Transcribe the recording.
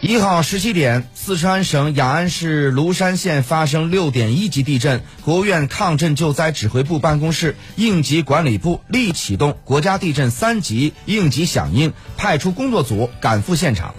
一号十七点四川省雅安市芦山县发生六点一级地震国务院抗震救灾指挥部办公室应急管理部立启动国家地震三级应急响应派出工作组赶赴现场。